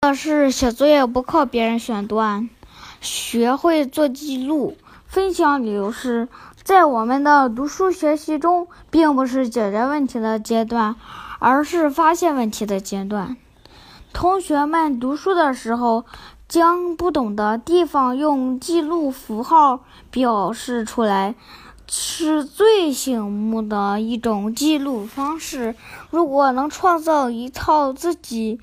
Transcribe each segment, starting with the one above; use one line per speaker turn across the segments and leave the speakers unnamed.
二是写作业不靠别人选段，学会做记录，分享理由是，在我们的读书学习中，并不是解决问题的阶段，而是发现问题的阶段。同学们读书的时候，将不懂的地方用记录符号表示出来，是最醒目的一种记录方式。如果能创造一套自己。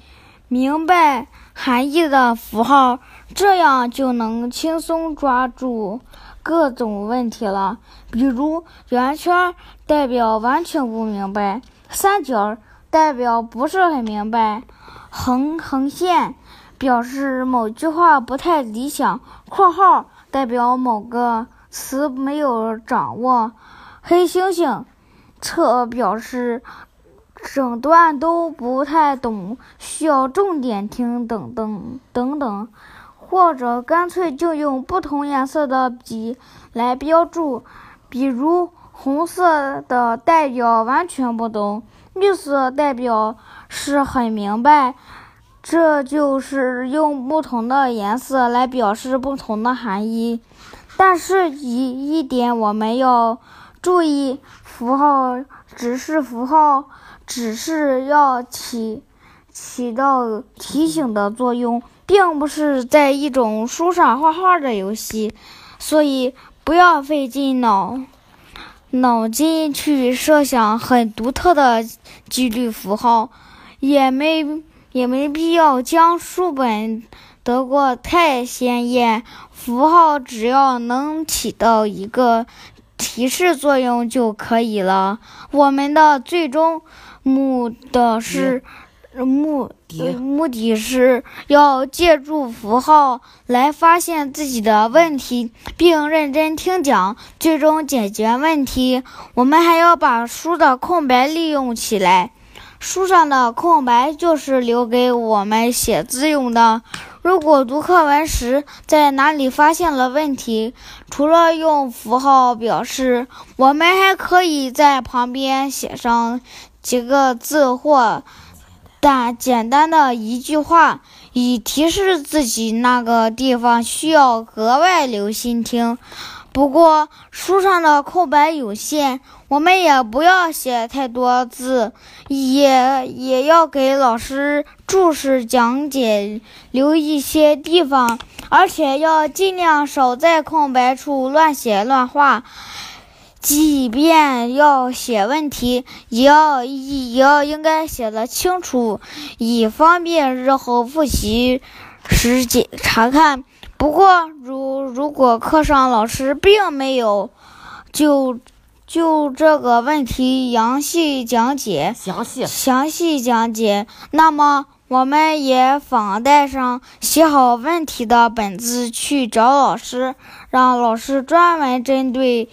明白含义的符号，这样就能轻松抓住各种问题了。比如，圆圈代表完全不明白，三角代表不是很明白，横横线表示某句话不太理想，括号代表某个词没有掌握，黑猩猩侧表示。整段都不太懂，需要重点听等等等等，或者干脆就用不同颜色的笔来标注，比如红色的代表完全不懂，绿色代表是很明白，这就是用不同的颜色来表示不同的含义。但是，一一点我们要注意，符号只是符号。只是要起起到提醒的作用，并不是在一种书上画画的游戏，所以不要费尽脑脑筋去设想很独特的几率符号，也没也没必要将书本得过太鲜艳。符号只要能起到一个提示作用就可以了。我们的最终。目的是目目的是要借助符号来发现自己的问题，并认真听讲，最终解决问题。我们还要把书的空白利用起来。书上的空白就是留给我们写字用的。如果读课文时在哪里发现了问题，除了用符号表示，我们还可以在旁边写上。几个字或但简单的一句话，以提示自己那个地方需要格外留心听。不过书上的空白有限，我们也不要写太多字，也也要给老师注释讲解留一些地方，而且要尽量少在空白处乱写乱画。即便要写问题，也要也要应该写的清楚，以方便日后复习时检查看。不过，如如果课上老师并没有就就这个问题详细讲解，
详细
详细讲解，那么我们也仿带上写好问题的本子去找老师，让老师专门针对。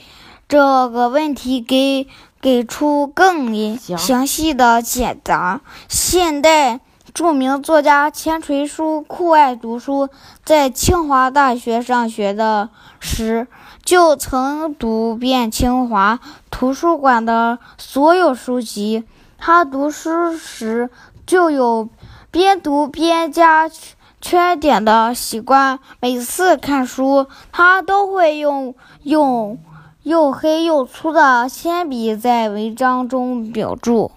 这个问题给给出更详细的解答。现代著名作家钱锤书酷爱读书，在清华大学上学的时，就曾读遍清华图书馆的所有书籍。他读书时就有边读边加缺点的习惯。每次看书，他都会用用。又黑又粗的铅笔在文章中标注。